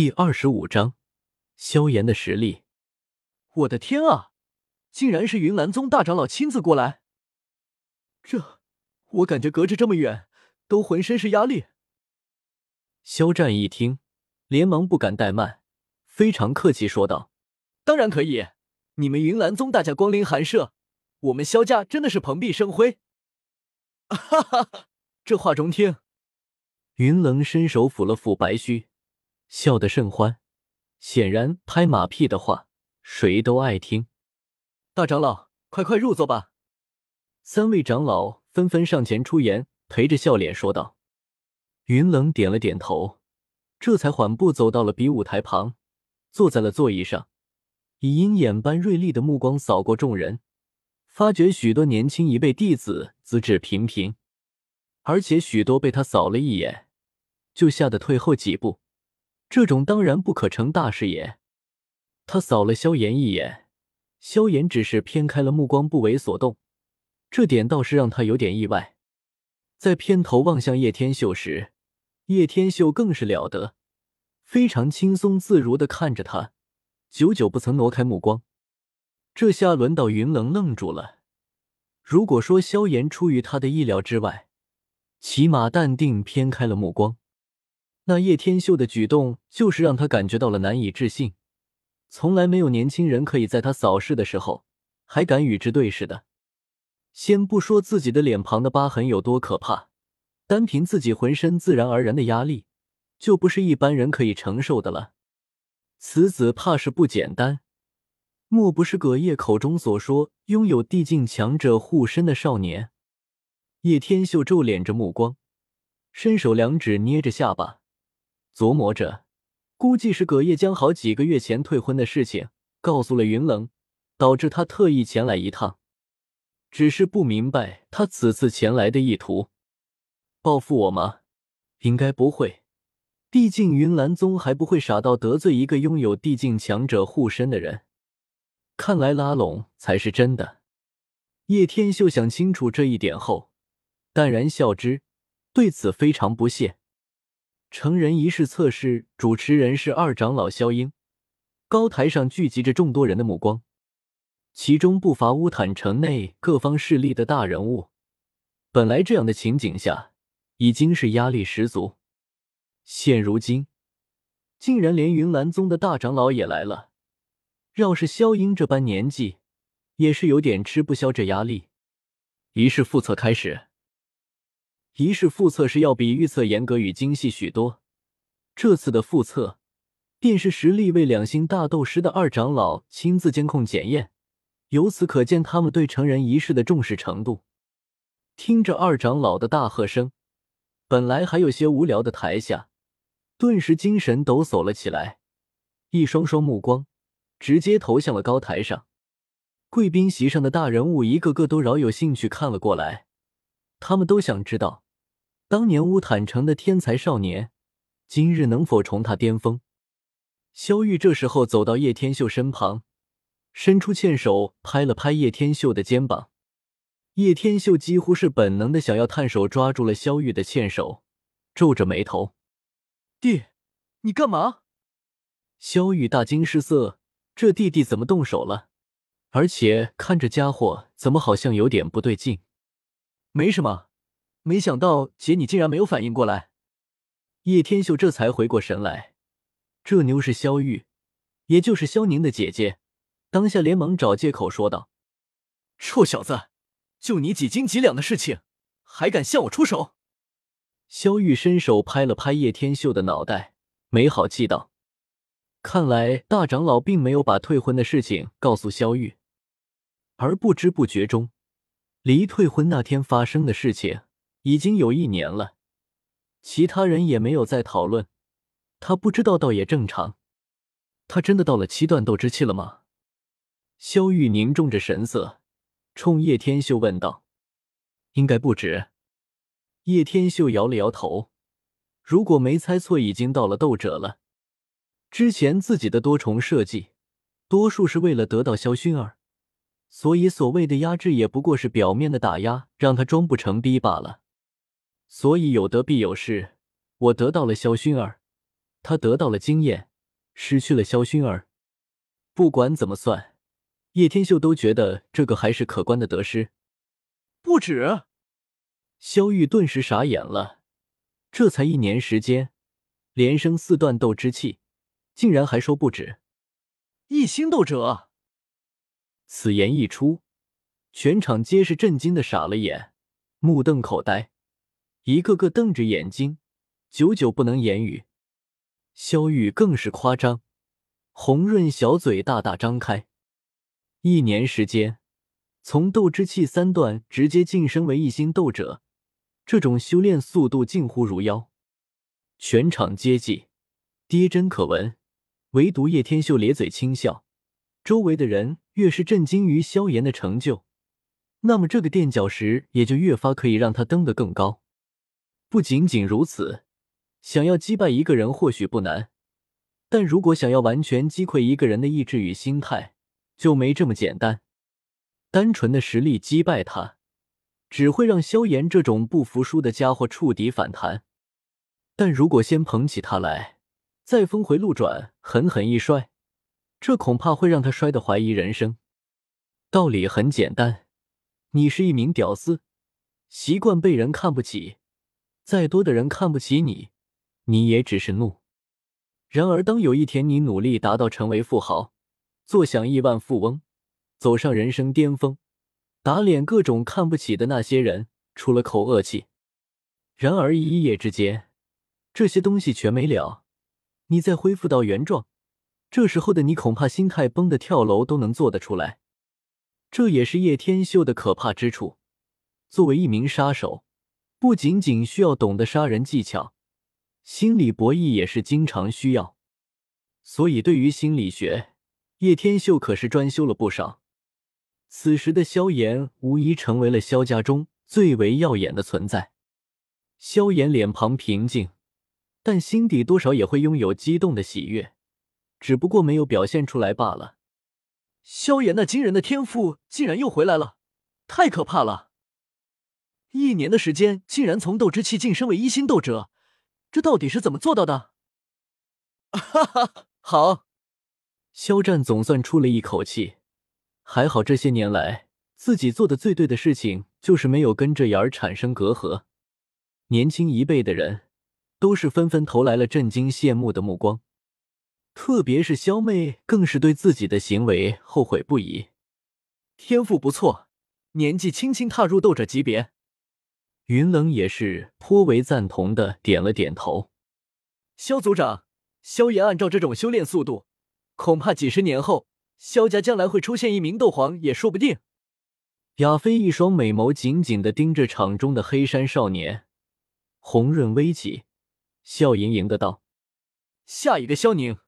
第二十五章，萧炎的实力。我的天啊！竟然是云岚宗大长老亲自过来，这我感觉隔着这么远，都浑身是压力。肖战一听，连忙不敢怠慢，非常客气说道：“当然可以，你们云岚宗大驾光临寒舍，我们萧家真的是蓬荜生辉。”哈哈哈，这话中听。云冷伸手抚了抚白须。笑得甚欢，显然拍马屁的话谁都爱听。大长老，快快入座吧。三位长老纷纷上前出言，陪着笑脸说道。云冷点了点头，这才缓步走到了比武台旁，坐在了座椅上，以鹰眼般锐利的目光扫过众人，发觉许多年轻一辈弟子资质平平，而且许多被他扫了一眼，就吓得退后几步。这种当然不可成大事也。他扫了萧炎一眼，萧炎只是偏开了目光，不为所动，这点倒是让他有点意外。在偏头望向叶天秀时，叶天秀更是了得，非常轻松自如的看着他，久久不曾挪开目光。这下轮到云冷愣住了。如果说萧炎出于他的意料之外，起码淡定偏开了目光。那叶天秀的举动，就是让他感觉到了难以置信。从来没有年轻人可以在他扫视的时候，还敢与之对视的。先不说自己的脸庞的疤痕有多可怕，单凭自己浑身自然而然的压力，就不是一般人可以承受的了。此子怕是不简单，莫不是葛叶口中所说拥有地境强者护身的少年？叶天秀皱敛着目光，伸手两指捏着下巴。琢磨着，估计是葛叶将好几个月前退婚的事情告诉了云冷，导致他特意前来一趟。只是不明白他此次前来的意图，报复我吗？应该不会，毕竟云岚宗还不会傻到得罪一个拥有地境强者护身的人。看来拉拢才是真的。叶天秀想清楚这一点后，淡然笑之，对此非常不屑。成人仪式测试主持人是二长老萧英，高台上聚集着众多人的目光，其中不乏乌坦城内各方势力的大人物。本来这样的情景下，已经是压力十足，现如今竟然连云岚宗的大长老也来了，要是萧英这般年纪，也是有点吃不消这压力。仪式复测开始。仪式复测是要比预测严格与精细许多。这次的复测，便是实力为两星大斗师的二长老亲自监控检验，由此可见他们对成人仪式的重视程度。听着二长老的大喝声，本来还有些无聊的台下，顿时精神抖擞了起来，一双双目光直接投向了高台上。贵宾席上的大人物一个个都饶有兴趣看了过来。他们都想知道，当年乌坦城的天才少年，今日能否重踏巅峰？萧玉这时候走到叶天秀身旁，伸出欠手拍了拍叶天秀的肩膀。叶天秀几乎是本能的想要探手抓住了萧玉的欠手，皱着眉头：“弟，你干嘛？”萧玉大惊失色，这弟弟怎么动手了？而且看这家伙怎么好像有点不对劲？没什么，没想到姐你竟然没有反应过来。叶天秀这才回过神来，这妞是萧玉，也就是萧宁的姐姐，当下连忙找借口说道：“臭小子，就你几斤几两的事情，还敢向我出手？”萧玉伸手拍了拍叶天秀的脑袋，没好气道：“看来大长老并没有把退婚的事情告诉萧玉，而不知不觉中。”离退婚那天发生的事情已经有一年了，其他人也没有再讨论。他不知道倒也正常。他真的到了七段斗之期了吗？萧玉凝重着神色，冲叶天秀问道：“应该不止。”叶天秀摇了摇头：“如果没猜错，已经到了斗者了。之前自己的多重设计，多数是为了得到萧薰儿。”所以，所谓的压制也不过是表面的打压，让他装不成逼罢了。所以有得必有失，我得到了萧薰儿，他得到了经验，失去了萧薰儿。不管怎么算，叶天秀都觉得这个还是可观的得失。不止，萧玉顿时傻眼了。这才一年时间，连升四段斗之气，竟然还说不止。一星斗者，此言一出，全场皆是震惊的傻了眼，目瞪口呆，一个个瞪着眼睛，久久不能言语。萧玉更是夸张，红润小嘴大大张开。一年时间，从斗之气三段直接晋升为一星斗者。这种修炼速度近乎如妖，全场皆记，跌真可闻。唯独叶天秀咧嘴轻笑，周围的人越是震惊于萧炎的成就，那么这个垫脚石也就越发可以让他登得更高。不仅仅如此，想要击败一个人或许不难，但如果想要完全击溃一个人的意志与心态，就没这么简单。单纯的实力击败他。只会让萧炎这种不服输的家伙触底反弹，但如果先捧起他来，再峰回路转，狠狠一摔，这恐怕会让他摔得怀疑人生。道理很简单，你是一名屌丝，习惯被人看不起，再多的人看不起你，你也只是怒。然而，当有一天你努力达到成为富豪，坐享亿万富翁，走上人生巅峰。打脸各种看不起的那些人，出了口恶气。然而一夜之间，这些东西全没了，你再恢复到原状，这时候的你恐怕心态崩的跳楼都能做得出来。这也是叶天秀的可怕之处。作为一名杀手，不仅仅需要懂得杀人技巧，心理博弈也是经常需要。所以，对于心理学，叶天秀可是专修了不少。此时的萧炎无疑成为了萧家中最为耀眼的存在。萧炎脸庞平静，但心底多少也会拥有激动的喜悦，只不过没有表现出来罢了。萧炎那惊人的天赋竟然又回来了，太可怕了！一年的时间竟然从斗之气晋升为一星斗者，这到底是怎么做到的？哈哈，好！肖战总算出了一口气。还好，这些年来自己做的最对的事情就是没有跟这眼儿产生隔阂。年轻一辈的人都是纷纷投来了震惊羡慕的目光，特别是萧妹，更是对自己的行为后悔不已。天赋不错，年纪轻轻踏入斗者级别。云冷也是颇为赞同的点了点头。萧组长，萧炎按照这种修炼速度，恐怕几十年后。萧家将来会出现一名斗皇也说不定。亚飞一双美眸紧紧的盯着场中的黑山少年，红润微起，笑盈盈的道：“下一个萧宁。”